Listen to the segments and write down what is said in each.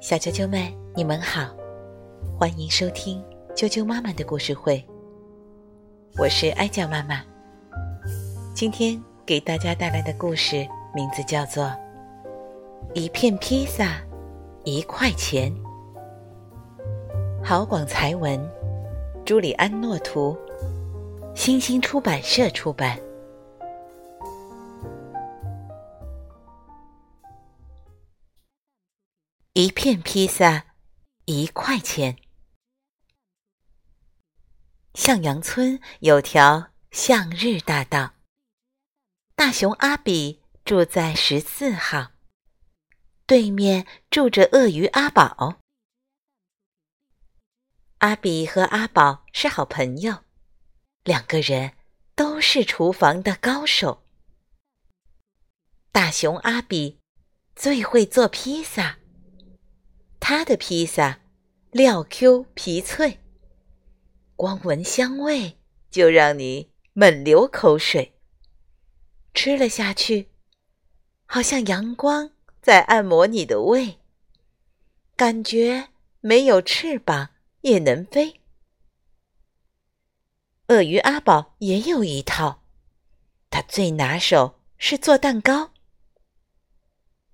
小啾啾们，你们好，欢迎收听啾啾妈妈的故事会。我是哀酱妈妈，今天给大家带来的故事名字叫做《一片披萨一块钱》。郝广才文，朱里安诺图，新星出版社出版。一片披萨，一块钱。向阳村有条向日大道，大熊阿比住在十四号，对面住着鳄鱼阿宝。阿比和阿宝是好朋友，两个人都是厨房的高手。大熊阿比最会做披萨。他的披萨料 Q 皮脆，光闻香味就让你猛流口水。吃了下去，好像阳光在按摩你的胃，感觉没有翅膀也能飞。鳄鱼阿宝也有一套，他最拿手是做蛋糕，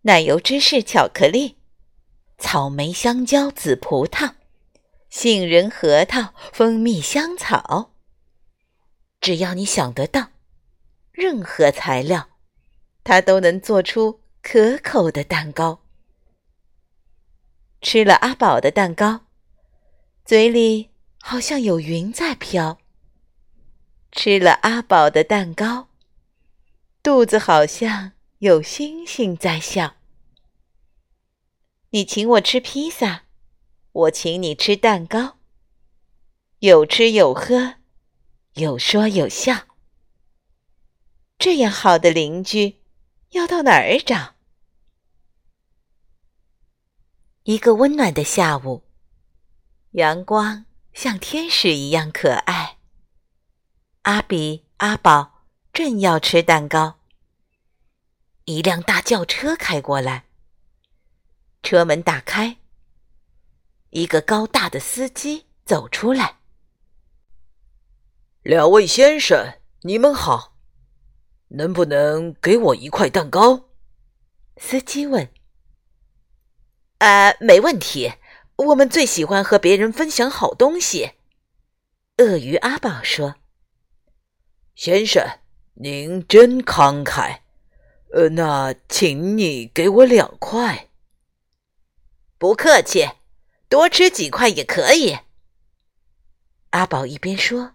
奶油芝士巧克力。草莓、香蕉、紫葡萄、杏仁、核桃、蜂蜜、香草，只要你想得到，任何材料，它都能做出可口的蛋糕。吃了阿宝的蛋糕，嘴里好像有云在飘；吃了阿宝的蛋糕，肚子好像有星星在笑。你请我吃披萨，我请你吃蛋糕，有吃有喝，有说有笑。这样好的邻居，要到哪儿找？一个温暖的下午，阳光像天使一样可爱。阿比、阿宝正要吃蛋糕，一辆大轿车开过来。车门打开，一个高大的司机走出来。两位先生，你们好，能不能给我一块蛋糕？司机问。啊，没问题，我们最喜欢和别人分享好东西。鳄鱼阿宝说：“先生，您真慷慨。呃，那请你给我两块。”不客气，多吃几块也可以。阿宝一边说，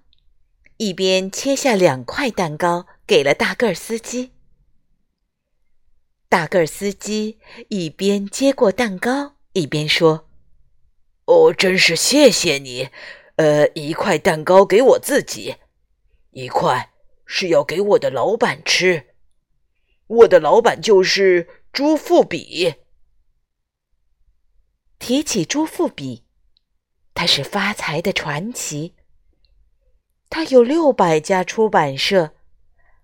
一边切下两块蛋糕给了大个儿司机。大个儿司机一边接过蛋糕，一边说：“哦，真是谢谢你。呃，一块蛋糕给我自己，一块是要给我的老板吃。我的老板就是朱富比。”提起朱富比，他是发财的传奇。他有六百家出版社，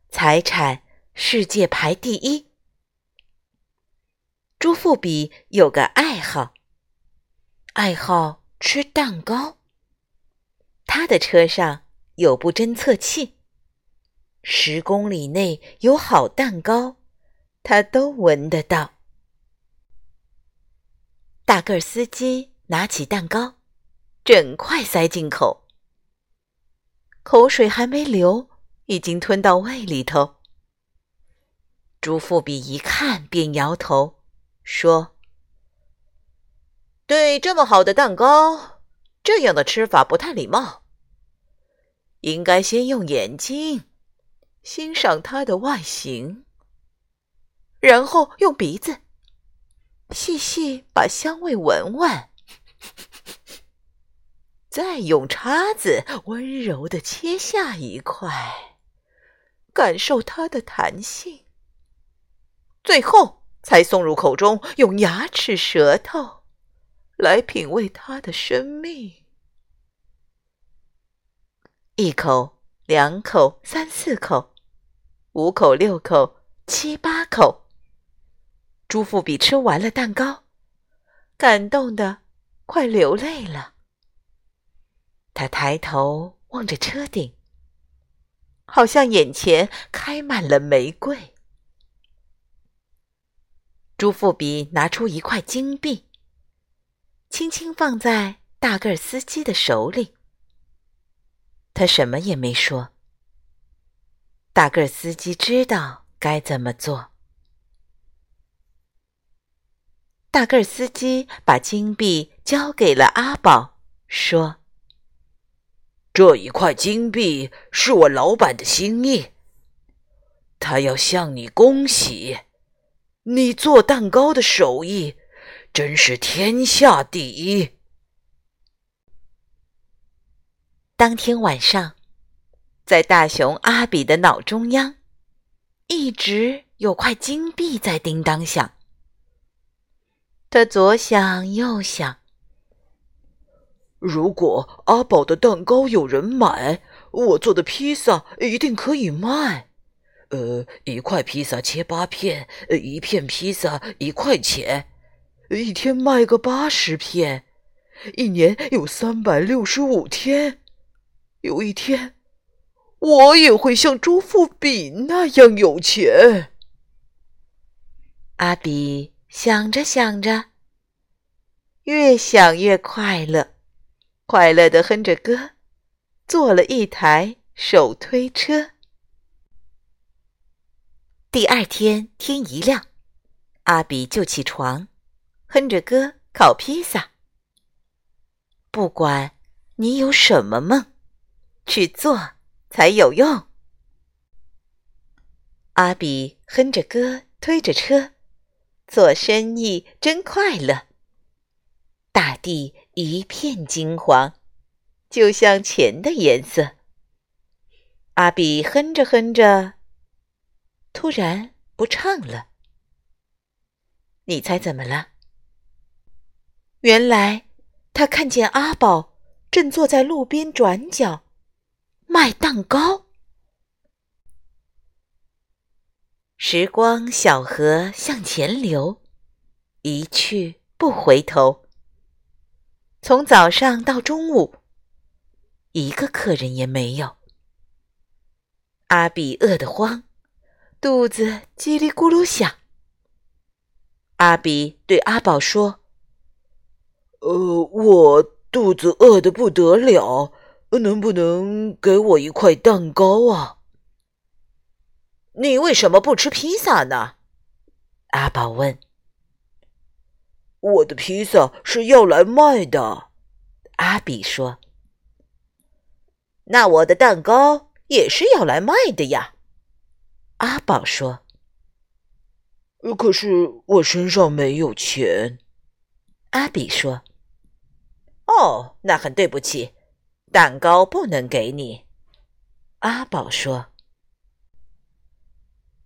财产世界排第一。朱富比有个爱好，爱好吃蛋糕。他的车上有部侦测器，十公里内有好蛋糕，他都闻得到。大个儿司机拿起蛋糕，整块塞进口，口水还没流，已经吞到胃里头。朱富比一看便摇头，说：“对这么好的蛋糕，这样的吃法不太礼貌。应该先用眼睛欣赏它的外形，然后用鼻子。”细细把香味闻闻，再用叉子温柔的切下一块，感受它的弹性，最后才送入口中，用牙齿、舌头来品味它的生命。一口，两口，三四口，五口，六口，七八口。朱富比吃完了蛋糕，感动的快流泪了。他抬头望着车顶，好像眼前开满了玫瑰。朱富比拿出一块金币，轻轻放在大个儿司机的手里。他什么也没说。大个司机知道该怎么做。大个司机把金币交给了阿宝，说：“这一块金币是我老板的心意，他要向你恭喜，你做蛋糕的手艺真是天下第一。”当天晚上，在大熊阿比的脑中央，一直有块金币在叮当响。他左想右想，如果阿宝的蛋糕有人买，我做的披萨一定可以卖。呃，一块披萨切八片，一片披萨一块钱，一天卖个八十片，一年有三百六十五天。有一天，我也会像朱富比那样有钱。阿比想着想着，越想越快乐，快乐的哼着歌，做了一台手推车。第二天天一亮，阿比就起床，哼着歌烤披萨。不管你有什么梦。去做才有用。阿比哼着歌，推着车，做生意真快乐。大地一片金黄，就像钱的颜色。阿比哼着哼着，突然不唱了。你猜怎么了？原来他看见阿宝正坐在路边转角。卖蛋糕，时光小河向前流，一去不回头。从早上到中午，一个客人也没有。阿比饿得慌，肚子叽里咕噜响。阿比对阿宝说：“呃，我肚子饿得不得了。”能不能给我一块蛋糕啊？你为什么不吃披萨呢？阿宝问。我的披萨是要来卖的，阿比说。那我的蛋糕也是要来卖的呀，阿宝说。可是我身上没有钱，阿比说。哦，那很对不起。蛋糕不能给你，阿宝说。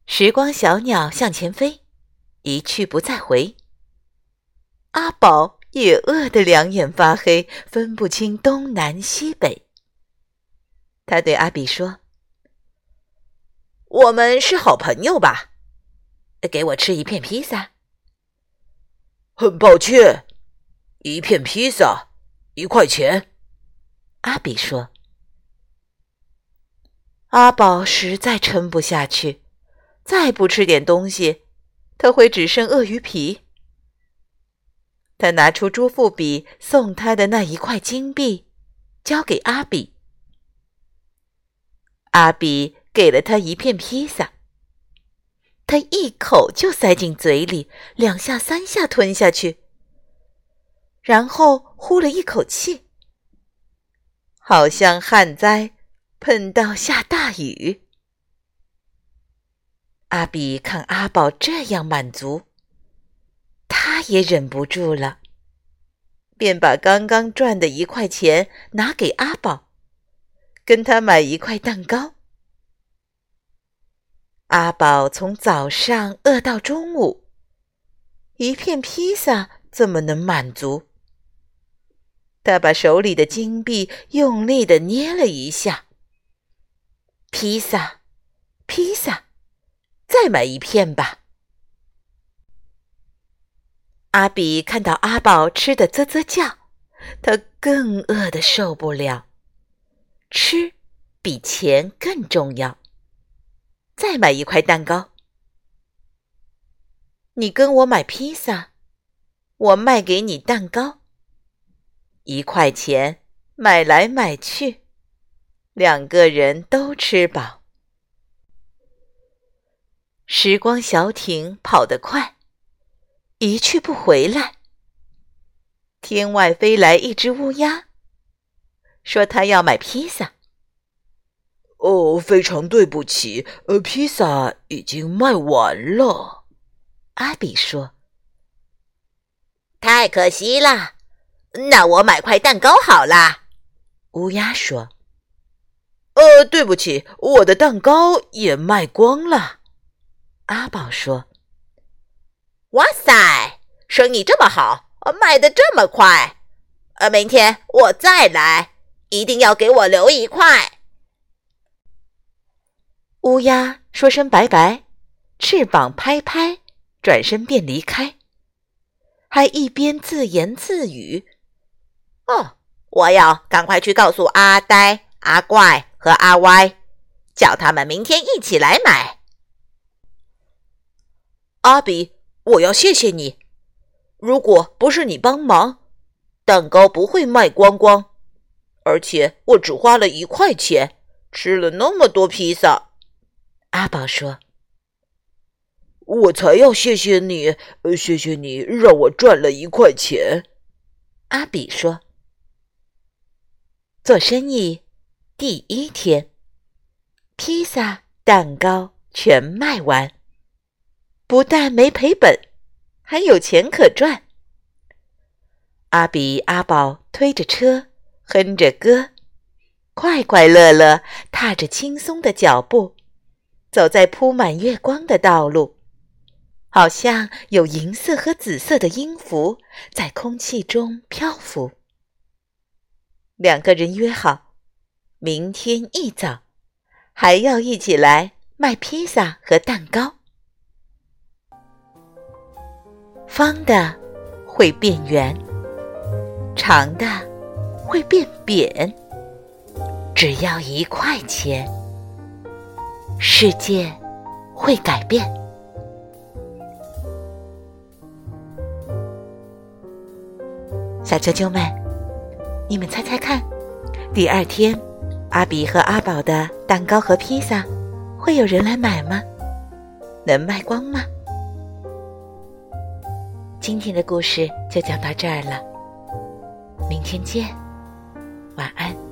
时光小鸟向前飞，一去不再回。阿宝也饿得两眼发黑，分不清东南西北。他对阿比说：“我们是好朋友吧？给我吃一片披萨。”很抱歉，一片披萨一块钱。阿比说：“阿宝实在撑不下去，再不吃点东西，他会只剩鳄鱼皮。”他拿出朱富比送他的那一块金币，交给阿比。阿比给了他一片披萨，他一口就塞进嘴里，两下三下吞下去，然后呼了一口气。好像旱灾碰到下大雨。阿比看阿宝这样满足，他也忍不住了，便把刚刚赚的一块钱拿给阿宝，跟他买一块蛋糕。阿宝从早上饿到中午，一片披萨怎么能满足？他把手里的金币用力的捏了一下。披萨，披萨，再买一片吧。阿比看到阿宝吃的啧啧叫，他更饿的受不了。吃比钱更重要。再买一块蛋糕。你跟我买披萨，我卖给你蛋糕。一块钱买来买去，两个人都吃饱。时光小艇跑得快，一去不回来。天外飞来一只乌鸦，说他要买披萨。哦，非常对不起，呃，披萨已经卖完了。阿比说：“太可惜了，那我买块蛋糕好啦。”乌鸦说：“呃，对不起，我的蛋糕也卖光了。”阿宝说：“哇塞，生意这么好，卖的这么快，呃，明天我再来，一定要给我留一块。”乌鸦说声拜拜，翅膀拍拍，转身便离开，还一边自言自语：“哦，我要赶快去告诉阿呆、阿怪和阿歪，叫他们明天一起来买。”阿比，我要谢谢你，如果不是你帮忙，蛋糕不会卖光光，而且我只花了一块钱，吃了那么多披萨。阿宝说：“我才要谢谢你，谢谢你让我赚了一块钱。”阿比说：“做生意第一天，披萨、蛋糕全卖完，不但没赔本，还有钱可赚。”阿比、阿宝推着车，哼着歌，快快乐乐，踏着轻松的脚步。走在铺满月光的道路，好像有银色和紫色的音符在空气中漂浮。两个人约好，明天一早还要一起来卖披萨和蛋糕。方的会变圆，长的会变扁，只要一块钱。世界会改变。小啾啾们，你们猜猜看，第二天阿比和阿宝的蛋糕和披萨会有人来买吗？能卖光吗？今天的故事就讲到这儿了，明天见，晚安。